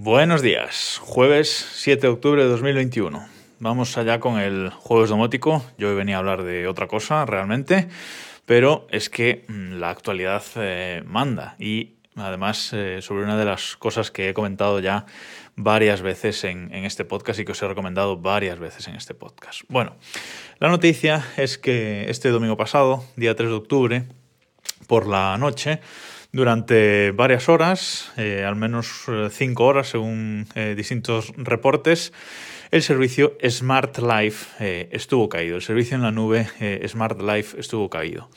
Buenos días, jueves 7 de octubre de 2021. Vamos allá con el jueves domótico. Yo hoy venía a hablar de otra cosa realmente, pero es que mm, la actualidad eh, manda y además eh, sobre una de las cosas que he comentado ya varias veces en, en, este podcast y que os he recomendado varias veces en este podcast. Bueno, la noticia es que este domingo pasado, día 3 de octubre, por la noche, durante varias horas, eh, al menos eh, cinco horas según eh, distintos reportes, el servicio Smart Life eh, estuvo caído. El servicio en la nube eh, Smart Life estuvo caído.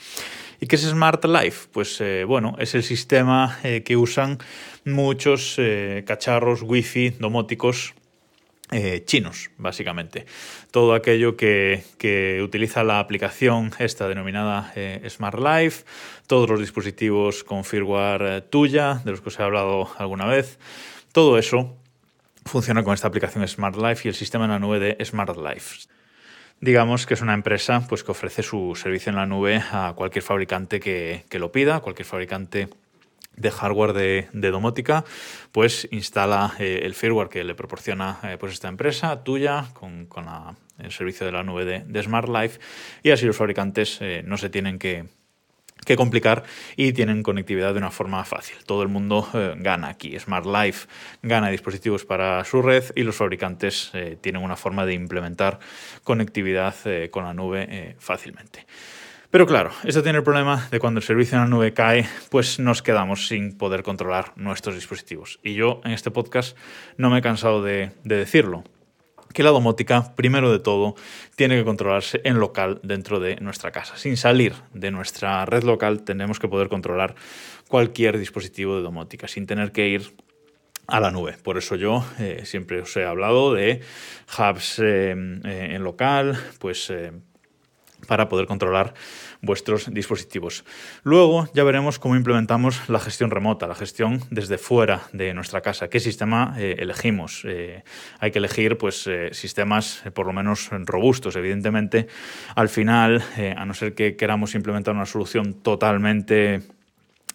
¿Y qué es Smart Life? Pues eh, bueno, es el sistema que usan muchos cacharros Wi-Fi domóticos eh, chinos, básicamente. Todo aquello que, utiliza la aplicación esta denominada eh, Smart Life, todos los dispositivos con firmware eh, tuya, de los que os he hablado alguna vez, todo eso funciona con esta aplicación Smart Life y el sistema en la nube de Smart Life. Digamos que es una empresa pues, que ofrece su servicio en la nube a cualquier fabricante que, que lo pida, cualquier fabricante de hardware de, domótica, pues instala eh, el firmware que le proporciona eh, pues esta empresa tuya con, con el servicio de la nube de, Smart Life y así los fabricantes eh, no se tienen que, que, complicar y tienen conectividad de una forma fácil. Todo el mundo gana aquí. Smart Life gana dispositivos para su red y los fabricantes tienen una forma de implementar conectividad con la nube fácilmente. Pero claro, esto tiene el problema de cuando el servicio en la nube cae, pues nos quedamos sin poder controlar nuestros dispositivos. Y yo en este podcast no me he cansado de, de decirlo que la domótica, primero de todo, tiene que controlarse en local dentro de nuestra casa. Sin salir de nuestra red local, tenemos que poder controlar cualquier dispositivo de domótica, sin tener que ir a la nube. Por eso yo eh, siempre os he hablado de hubs eh, eh, en local, pues para poder controlar vuestros dispositivos. Luego ya veremos cómo implementamos la gestión remota, la gestión desde fuera de nuestra casa. ¿Qué sistema eh, elegimos? Eh, hay que elegir pues, eh, sistemas por lo menos robustos. Evidentemente, al final, a no ser que queramos implementar una solución totalmente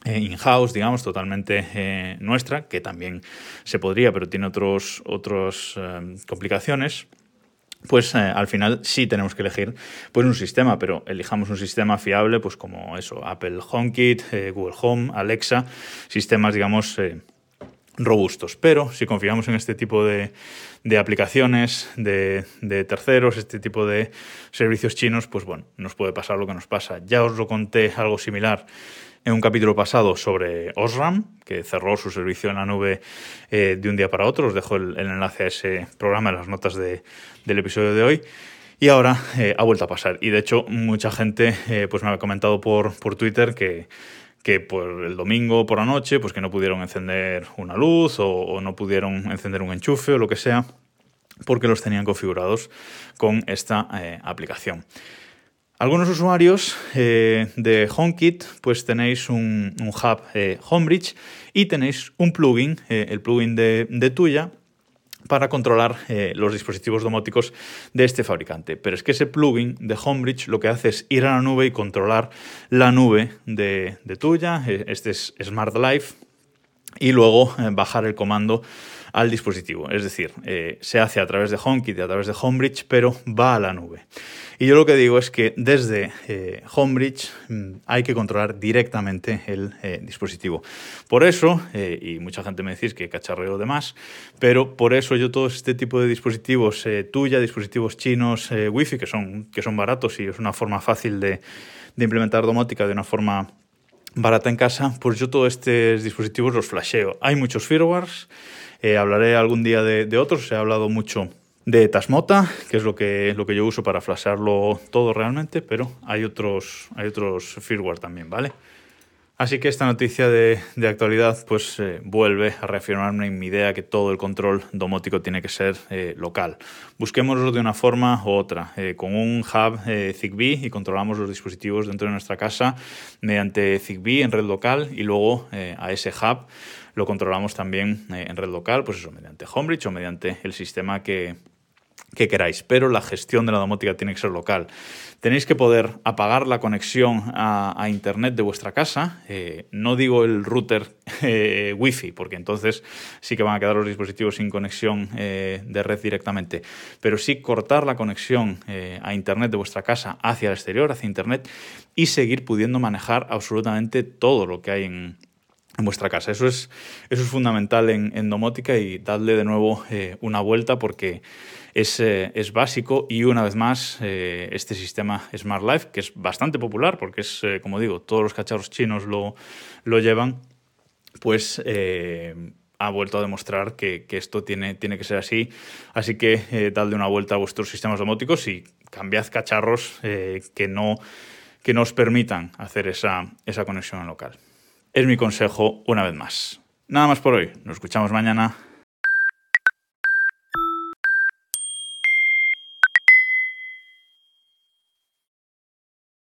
in-house, digamos, totalmente nuestra, que también se podría, pero tiene otros, otras eh, complicaciones pues eh, al final sí tenemos que elegir pues un sistema, pero elijamos un sistema fiable, pues como eso, Apple HomeKit, eh, Google Home, Alexa, sistemas, digamos, eh, robustos. Pero si confiamos en este tipo de, de aplicaciones de, de, terceros, este tipo de servicios chinos, pues bueno, nos puede pasar lo que nos pasa. Ya os lo conté algo similar en un capítulo pasado sobre Osram, que cerró su servicio en la nube eh, de un día para otro. Os dejo el, enlace a ese programa en las notas de, del episodio de hoy. Y ahora eh, ha vuelto a pasar. Y de hecho, mucha gente eh, pues me ha comentado por, por Twitter que, que por el domingo por la noche, pues que no pudieron encender una luz o, no pudieron encender un enchufe o lo que sea, porque los tenían configurados con esta aplicación. Algunos usuarios eh, de HomeKit pues tenéis un, hub eh, Homebridge y tenéis un plugin, eh, el plugin de, Tuya, para controlar los dispositivos domóticos de este fabricante. Pero es que ese plugin de Homebridge lo que hace es ir a la nube y controlar la nube de, de Tuya, este es Smart Life, y luego bajar el comando al dispositivo. Es decir, eh, se hace a través de HomeKit y a través de Homebridge, pero va a la nube. Y yo lo que digo es que desde eh, Homebridge mmm, hay que controlar directamente el eh, dispositivo. Por eso, y mucha gente me decís que cacharreo de más, pero por eso yo todo este tipo de dispositivos tuya, dispositivos chinos, Wi-Fi, que son, que son baratos y es una forma fácil de, de implementar domótica de una forma barata en casa, pues yo todos estos dispositivos los flasheo. Hay muchos firmwares, eh, hablaré algún día de, de otros, he hablado mucho de Tasmota, que es lo que, lo que yo uso para flashearlo todo realmente, pero hay otros, hay otros firmware también, ¿vale? Así que esta noticia de, actualidad pues eh, vuelve a reafirmarme en mi idea que todo el control domótico tiene que ser eh, local. Busquémoslo de una forma u otra, eh, con un hub Zigbee y controlamos los dispositivos dentro de nuestra casa mediante Zigbee en red local y luego a ese hub lo controlamos también en red local, pues eso, mediante Homebridge o mediante el sistema que, que queráis, pero la gestión de la domótica tiene que ser local. Tenéis que poder apagar la conexión a, Internet de vuestra casa. Eh, no digo el router eh, Wi-Fi, porque entonces sí que van a quedar los dispositivos sin conexión eh, de red directamente, pero sí cortar la conexión a Internet de vuestra casa hacia el exterior, hacia Internet, y seguir pudiendo manejar absolutamente todo lo que hay en, vuestra casa. Eso es, eso es fundamental en, domótica y dadle de nuevo una vuelta porque eh, es, básico y una vez más eh, este sistema Smart Life, que es bastante popular porque es, eh, como digo, todos los cacharros chinos lo, lo llevan, pues ha vuelto a demostrar que, esto tiene, tiene, que ser así. Así que dadle una vuelta a vuestros sistemas domóticos y cambiad cacharros que, no, que no os permitan hacer esa, esa conexión local. Es mi consejo una vez más. Nada más por hoy. Nos escuchamos mañana.